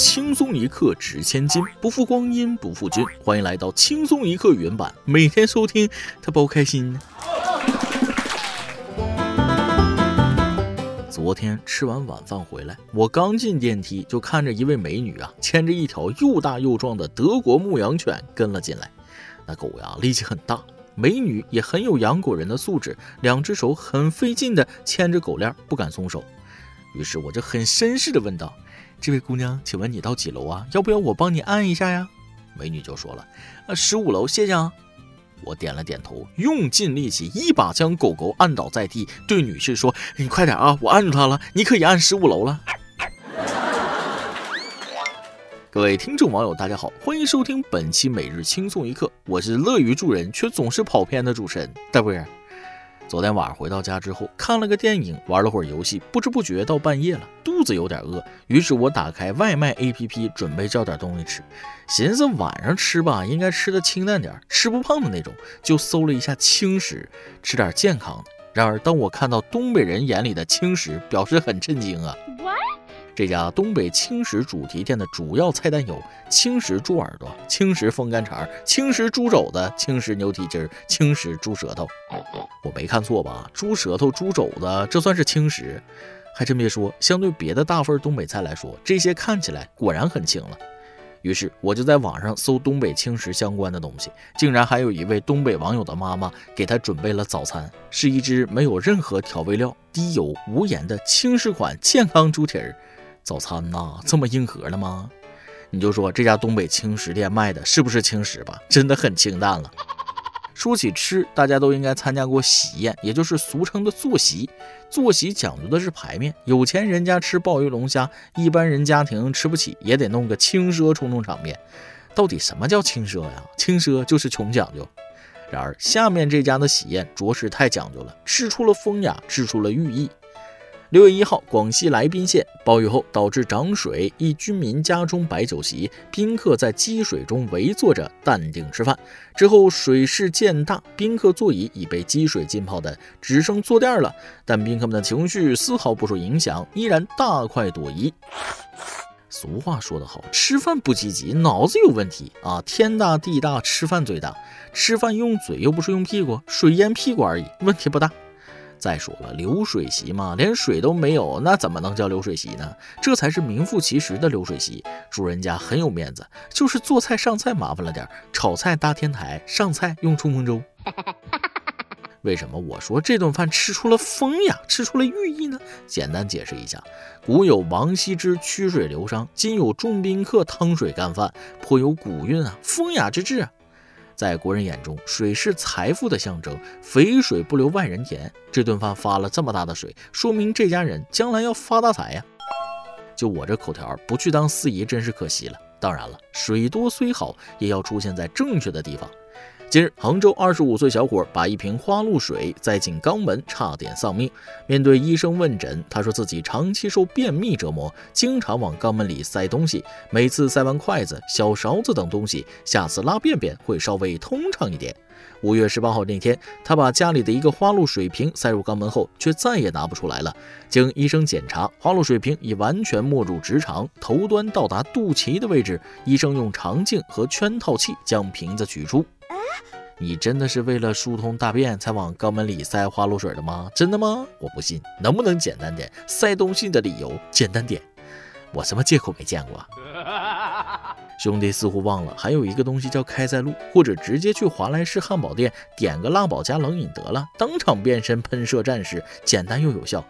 轻松一刻值千金，不负光阴不负君。欢迎来到轻松一刻原版，每天收听，他包开心。昨天吃完晚饭回来，我刚进电梯就看着一位美女啊，牵着一条又大又壮的德国牧羊犬跟了进来。那狗呀力气很大，美女也很有养狗人的素质，两只手很费劲的牵着狗链，不敢松手。于是我就很绅士的问道。这位姑娘，请问你到几楼啊？要不要我帮你按一下呀？美女就说了：“呃，十五楼，谢谢啊。”我点了点头，用尽力气，一把将狗狗按倒在地，对女士说：“你快点啊，我按住它了，你可以按十五楼了。”各位听众网友，大家好，欢迎收听本期每日轻松一刻，我是乐于助人却总是跑偏的主持人大波儿。昨天晚上回到家之后，看了个电影，玩了会儿游戏，不知不觉到半夜了，肚子有点饿。于是我打开外卖 APP，准备叫点东西吃。寻思晚上吃吧，应该吃的清淡点，吃不胖的那种，就搜了一下轻食，吃点健康的。然而，当我看到东北人眼里的轻食，表示很震惊啊。这家东北轻食主题店的主要菜单有轻食猪耳朵、轻食风干肠、轻食猪肘子、轻食牛蹄筋、轻食猪舌头。我没看错吧？猪舌头、猪肘子，这算是轻食？还真别说，相对别的大份东北菜来说，这些看起来果然很轻了。于是我就在网上搜东北轻食相关的东西，竟然还有一位东北网友的妈妈给他准备了早餐，是一只没有任何调味料、低油无盐的轻食款健康猪蹄儿。早餐呐，这么硬核了吗？你就说这家东北轻食店卖的是不是轻食吧？真的很清淡了。说起吃，大家都应该参加过喜宴，也就是俗称的坐席。坐席讲究的是排面，有钱人家吃鲍鱼龙虾，一般人家庭吃不起，也得弄个轻奢充充场面。到底什么叫轻奢呀？轻奢就是穷讲究。然而下面这家的喜宴着实太讲究了，吃出了风雅，吃出了寓意。六月一号，广西来宾县暴雨后导致涨水，一居民家中摆酒席，宾客在积水中围坐着淡定吃饭。之后水势渐大，宾客座椅已被积水浸泡的只剩坐垫了，但宾客们的情绪丝毫不受影响，依然大快朵颐。俗话说得好，吃饭不积极，脑子有问题啊！天大地大，吃饭最大，吃饭用嘴又不是用屁股，水淹屁股而已，问题不大。再说了，流水席嘛，连水都没有，那怎么能叫流水席呢？这才是名副其实的流水席。主人家很有面子，就是做菜上菜麻烦了点，炒菜搭天台，上菜用冲锋舟。为什么我说这顿饭吃出了风雅，吃出了寓意呢？简单解释一下：古有王羲之曲水流觞，今有众宾客汤水干饭，颇有古韵啊，风雅之至啊。在国人眼中，水是财富的象征，肥水不流外人田。这顿饭发了这么大的水，说明这家人将来要发大财呀！就我这口条，不去当司仪真是可惜了。当然了，水多虽好，也要出现在正确的地方。近日，杭州二十五岁小伙把一瓶花露水栽进肛门，差点丧命。面对医生问诊，他说自己长期受便秘折磨，经常往肛门里塞东西，每次塞完筷子、小勺子等东西，下次拉便便会稍微通畅一点。五月十八号那天，他把家里的一个花露水瓶塞入肛门后，却再也拿不出来了。经医生检查，花露水瓶已完全没入直肠，头端到达肚脐的位置。医生用肠镜和圈套器将瓶子取出。你真的是为了疏通大便才往肛门里塞花露水的吗？真的吗？我不信，能不能简单点？塞东西的理由简单点。我什么借口没见过？兄弟似乎忘了，还有一个东西叫开塞露，或者直接去华莱士汉堡店点个辣宝加冷饮得了，当场变身喷射战士，简单又有效。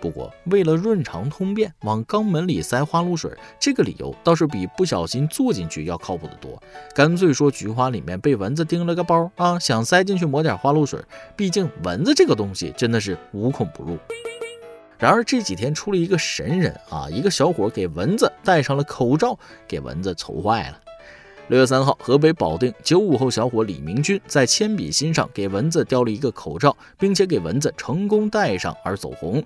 不过，为了润肠通便，往肛门里塞花露水，这个理由倒是比不小心坐进去要靠谱得多。干脆说菊花里面被蚊子叮了个包啊，想塞进去抹点花露水。毕竟蚊子这个东西真的是无孔不入。然而这几天出了一个神人啊，一个小伙给蚊子戴上了口罩，给蚊子愁坏了。六月三号，河北保定九五后小伙李明军在铅笔芯上给蚊子雕了一个口罩，并且给蚊子成功戴上而走红。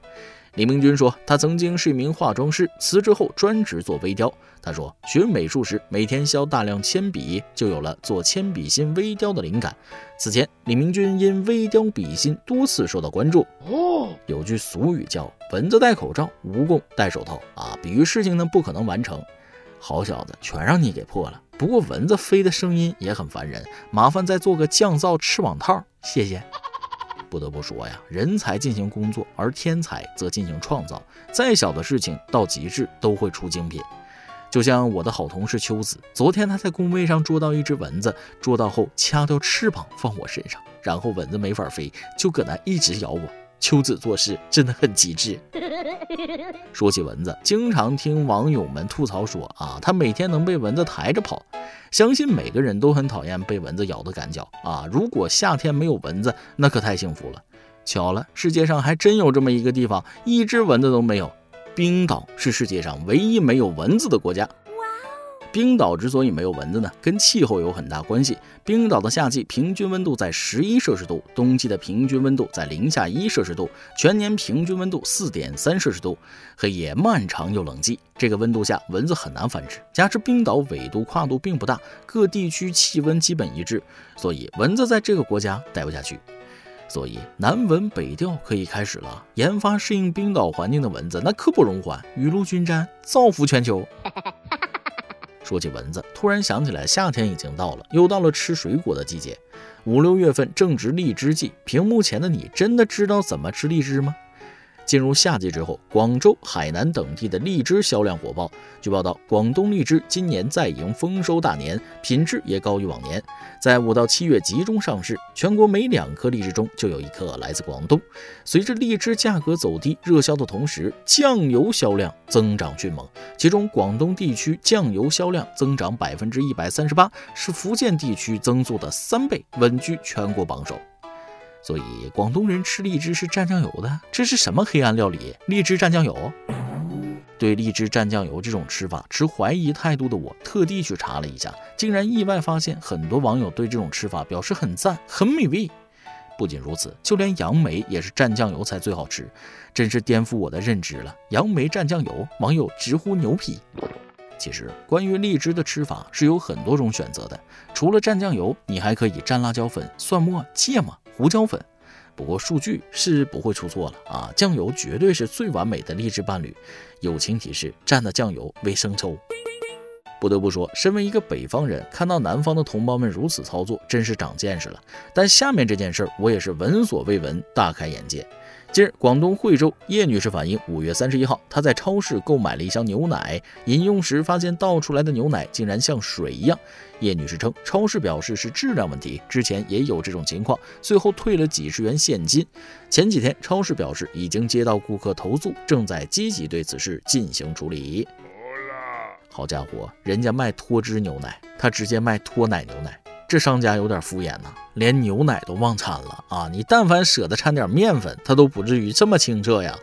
李明军说，他曾经是一名化妆师，辞职后专职做微雕。他说，学美术时每天削大量铅笔，就有了做铅笔芯微雕的灵感。此前，李明军因微雕笔芯多次受到关注。哦，有句俗语叫“蚊子戴口罩，蜈蚣戴手套”，啊，比喻事情呢不可能完成。好小子，全让你给破了。不过蚊子飞的声音也很烦人，麻烦再做个降噪翅膀套，谢谢。不得不说呀，人才进行工作，而天才则进行创造。再小的事情到极致都会出精品。就像我的好同事秋子，昨天他在工位上捉到一只蚊子，捉到后掐掉翅膀放我身上，然后蚊子没法飞，就搁那一直咬我。秋子做事真的很机智。说起蚊子，经常听网友们吐槽说啊，他每天能被蚊子抬着跑。相信每个人都很讨厌被蚊子咬的感觉啊。如果夏天没有蚊子，那可太幸福了。巧了，世界上还真有这么一个地方，一只蚊子都没有。冰岛是世界上唯一没有蚊子的国家。冰岛之所以没有蚊子呢，跟气候有很大关系。冰岛的夏季平均温度在十一摄氏度，冬季的平均温度在零下一摄氏度，全年平均温度四点三摄氏度。黑夜漫长又冷寂，这个温度下蚊子很难繁殖。加之冰岛纬度跨度并不大，各地区气温基本一致，所以蚊子在这个国家待不下去。所以南蚊北调可以开始了，研发适应冰岛环境的蚊子，那刻不容缓，雨露均沾，造福全球。说起蚊子，突然想起来，夏天已经到了，又到了吃水果的季节。五六月份正值荔枝季，屏幕前的你真的知道怎么吃荔枝吗？进入夏季之后，广州、海南等地的荔枝销量火爆。据报道，广东荔枝今年再迎丰收大年，品质也高于往年。在五到七月集中上市，全国每两颗荔枝中就有一颗来自广东。随着荔枝价格走低，热销的同时，酱油销量增长迅猛。其中，广东地区酱油销量增长百分之一百三十八，是福建地区增速的三倍，稳居全国榜首。所以广东人吃荔枝是蘸酱油的，这是什么黑暗料理？荔枝蘸酱油？对荔枝蘸酱油这种吃法持怀疑态度的我，特地去查了一下，竟然意外发现很多网友对这种吃法表示很赞，很美味。不仅如此，就连杨梅也是蘸酱油才最好吃，真是颠覆我的认知了。杨梅蘸酱油，网友直呼牛皮。其实关于荔枝的吃法是有很多种选择的，除了蘸酱油，你还可以蘸辣椒粉、蒜末、芥末。胡椒粉，不过数据是不会出错了啊！酱油绝对是最完美的励志伴侣。友情提示：蘸的酱油为生抽。不得不说，身为一个北方人，看到南方的同胞们如此操作，真是长见识了。但下面这件事儿，我也是闻所未闻，大开眼界。近日，广东惠州叶女士反映，五月三十一号，她在超市购买了一箱牛奶，饮用时发现倒出来的牛奶竟然像水一样。叶女士称，超市表示是质量问题，之前也有这种情况，最后退了几十元现金。前几天，超市表示已经接到顾客投诉，正在积极对此事进行处理。好家伙，人家卖脱脂牛奶，他直接卖脱奶牛奶。这商家有点敷衍呐，连牛奶都忘掺了啊！你但凡舍得掺点面粉，他都不至于这么清澈呀。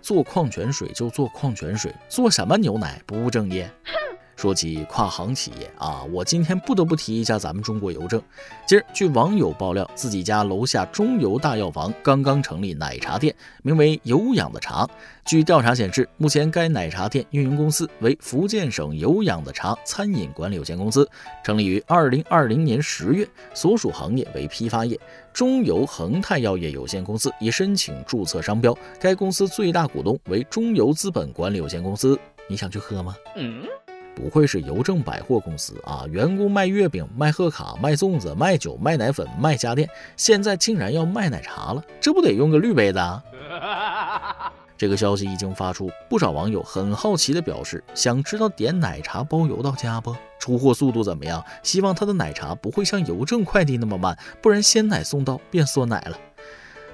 做矿泉水就做矿泉水，做什么牛奶不务正业？说起跨行企业啊，我今天不得不提一下咱们中国邮政。今儿，据网友爆料，自己家楼下中油大药房刚刚成立奶茶店，名为“有氧的茶”。据调查显示，目前该奶茶店运营公司为福建省有氧的茶餐饮管理有限公司，成立于二零二零年十月，所属行业为批发业。中油恒泰药业有限公司已申请注册商标，该公司最大股东为中油资本管理有限公司。你想去喝吗？嗯。不愧是邮政百货公司啊！员工卖月饼、卖贺卡、卖粽子、卖酒、卖奶粉、卖家电，现在竟然要卖奶茶了，这不得用个绿杯子？啊 这个消息一经发出，不少网友很好奇地表示，想知道点奶茶包邮到家不？出货速度怎么样？希望他的奶茶不会像邮政快递那么慢，不然鲜奶送到变酸奶了。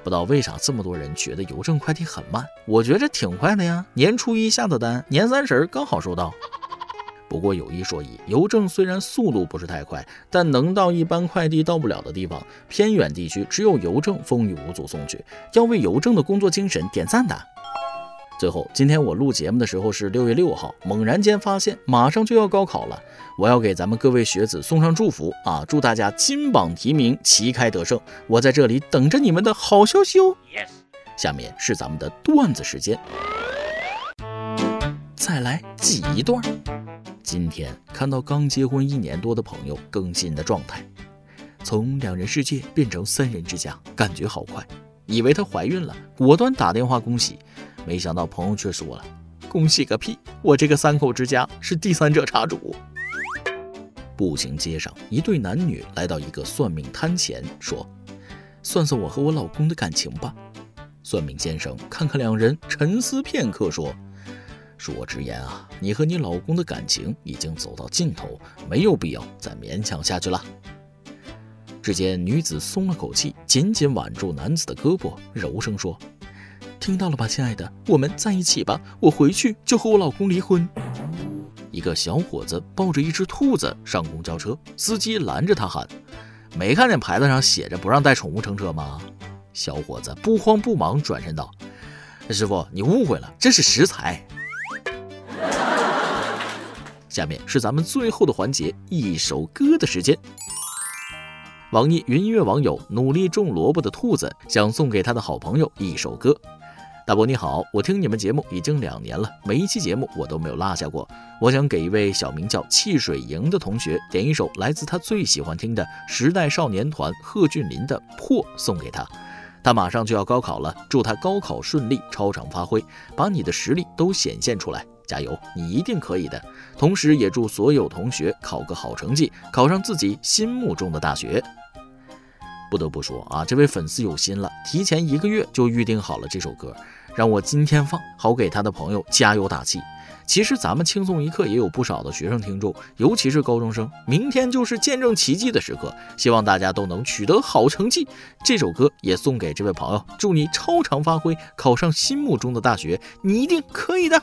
不知道为啥这么多人觉得邮政快递很慢？我觉着挺快的呀！年初一下的单，年三十刚好收到。不过有一说一，邮政虽然速度不是太快，但能到一般快递到不了的地方，偏远地区只有邮政风雨无阻送去，要为邮政的工作精神点赞的。最后，今天我录节目的时候是六月六号，猛然间发现马上就要高考了，我要给咱们各位学子送上祝福啊！祝大家金榜题名，旗开得胜！我在这里等着你们的好消息哦。下面是咱们的段子时间，再来记一段。今天看到刚结婚一年多的朋友更新的状态，从两人世界变成三人之家，感觉好快。以为她怀孕了，果断打电话恭喜，没想到朋友却说了：“恭喜个屁！我这个三口之家是第三者插足。步行街上，一对男女来到一个算命摊前，说：“算算我和我老公的感情吧。”算命先生看看两人，沉思片刻，说：“恕我直言啊，你和你老公的感情已经走到尽头，没有必要再勉强下去了。”只见女子松了口气，紧紧挽住男子的胳膊，柔声说：“听到了吧，亲爱的，我们在一起吧。我回去就和我老公离婚。”一个小伙子抱着一只兔子上公交车，司机拦着他喊：“没看见牌子上写着不让带宠物乘车吗？”小伙子不慌不忙转身道：“师傅，你误会了，这是食材。”下面是咱们最后的环节，一首歌的时间。网易云音乐网友努力种萝卜的兔子想送给他的好朋友一首歌。大伯你好，我听你们节目已经两年了，每一期节目我都没有落下过。我想给一位小名叫汽水营的同学点一首来自他最喜欢听的时代少年团贺峻霖的《破》送给他。他马上就要高考了，祝他高考顺利，超常发挥，把你的实力都显现出来，加油，你一定可以的。同时也祝所有同学考个好成绩，考上自己心目中的大学。不得不说啊，这位粉丝有心了，提前一个月就预定好了这首歌，让我今天放，好给他的朋友加油打气。其实咱们轻松一刻也有不少的学生听众，尤其是高中生，明天就是见证奇迹的时刻，希望大家都能取得好成绩。这首歌也送给这位朋友，祝你超常发挥，考上心目中的大学，你一定可以的。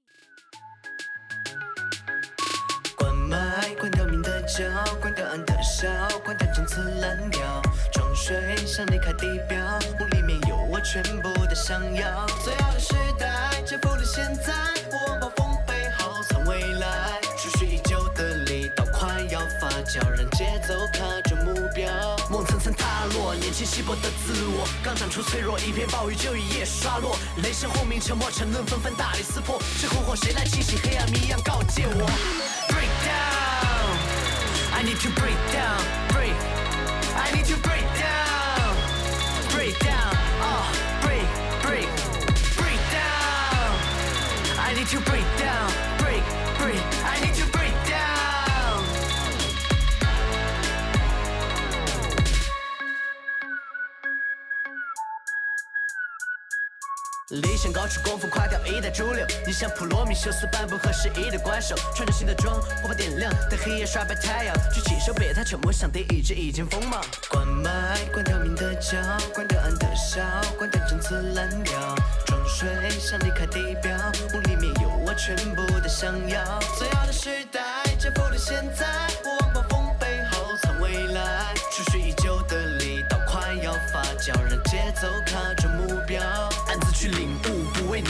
想离开地表，梦里面有我全部的想要。最好的时代征服了现在，我往暴风背后藏未来。储蓄已久的力道快要发酵，让节奏卡住目标。梦层层塌落，年轻稀薄的自我刚长出脆弱，一片暴雨就一夜刷落。雷声轰鸣，沉默沉沦，纷纷大力撕破。这困惑谁来清洗？黑暗谜一样告诫我。Break down，I need to break down.。Break down, uh, break, break, break down. I need to break down, 理想高处，功夫垮掉一代主流。你像普罗米修斯般不合时宜的怪兽，穿着新的装，火把点亮，在黑夜刷白太阳。举起手，别太沉默，像第一只已经锋芒。关麦，关掉明的叫，关掉暗的笑，关掉针刺烂掉。装睡，想离开地表，梦里面有我全部的想要。最好的时代征服了现在，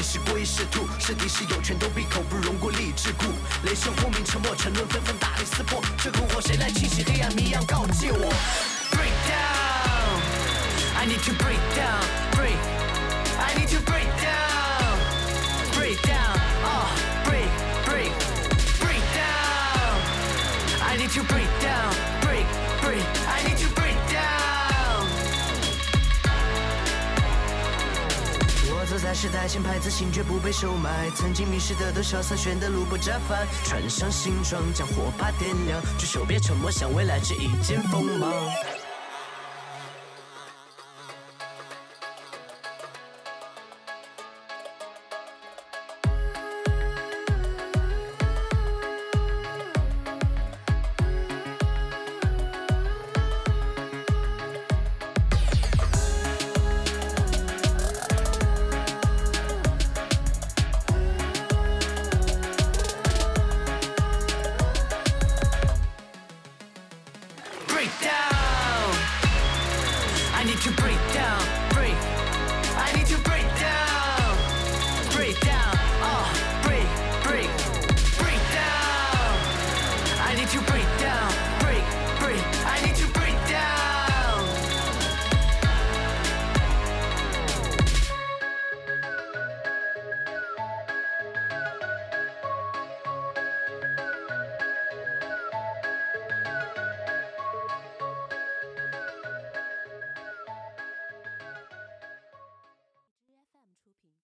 是龟是兔，是敌是友，全都闭口不容过理智故。雷声轰鸣，沉默沉沦，纷纷大力撕破。这篝火谁来清洗？黑暗谜样告诫我。Break down，I need to breakdown 代前排，自信绝不被收买。曾经迷失的都潇洒，选的路不折返。穿上新装，将火把点亮。举手别沉默，向未来指一剑锋芒。